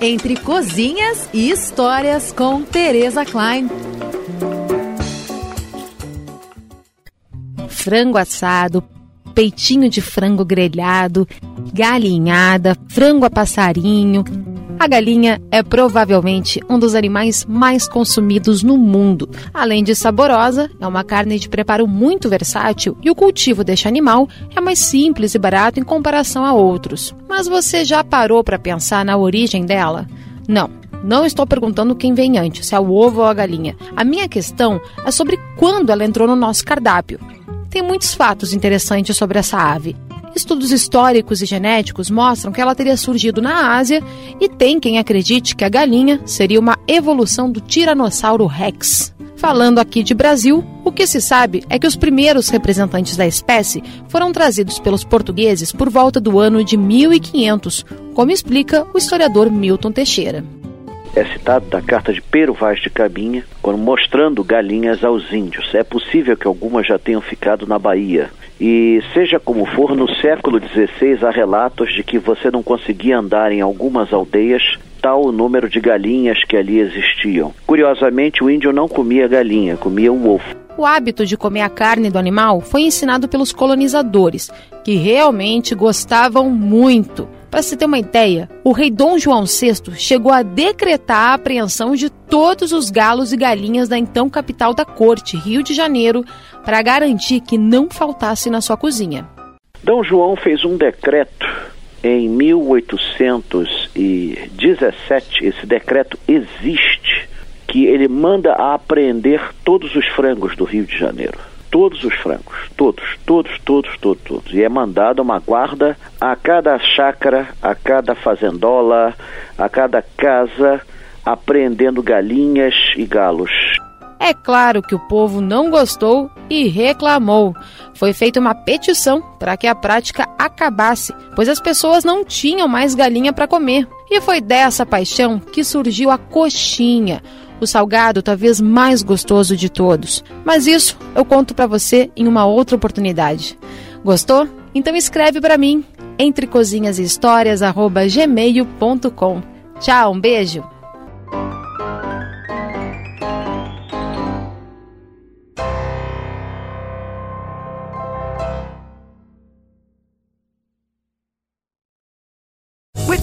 Entre cozinhas e histórias com Teresa Klein. Frango assado, peitinho de frango grelhado, galinhada, frango a passarinho. A galinha é provavelmente um dos animais mais consumidos no mundo. Além de saborosa, é uma carne de preparo muito versátil e o cultivo deste animal é mais simples e barato em comparação a outros. Mas você já parou para pensar na origem dela? Não, não estou perguntando quem vem antes, se é o ovo ou a galinha. A minha questão é sobre quando ela entrou no nosso cardápio. Tem muitos fatos interessantes sobre essa ave. Estudos históricos e genéticos mostram que ela teria surgido na Ásia e tem quem acredite que a galinha seria uma evolução do Tiranossauro Rex. Falando aqui de Brasil, o que se sabe é que os primeiros representantes da espécie foram trazidos pelos portugueses por volta do ano de 1500, como explica o historiador Milton Teixeira é citado da carta de Pero Vaz de Cabinha, quando mostrando galinhas aos índios. É possível que algumas já tenham ficado na Bahia. E seja como for, no século XVI há relatos de que você não conseguia andar em algumas aldeias tal o número de galinhas que ali existiam. Curiosamente, o índio não comia galinha, comia o ovo. O hábito de comer a carne do animal foi ensinado pelos colonizadores, que realmente gostavam muito. Para se ter uma ideia, o rei Dom João VI chegou a decretar a apreensão de todos os galos e galinhas da então capital da corte, Rio de Janeiro, para garantir que não faltasse na sua cozinha. Dom João fez um decreto em 1817. Esse decreto existe, que ele manda apreender todos os frangos do Rio de Janeiro todos os frangos, todos, todos, todos, todos, todos. E é mandada uma guarda a cada chácara, a cada fazendola, a cada casa, apreendendo galinhas e galos. É claro que o povo não gostou e reclamou. Foi feita uma petição para que a prática acabasse, pois as pessoas não tinham mais galinha para comer. E foi dessa paixão que surgiu a coxinha, o salgado talvez mais gostoso de todos. Mas isso eu conto para você em uma outra oportunidade. Gostou? Então escreve para mim entre cozinhas e histórias gmail.com. Tchau, um beijo.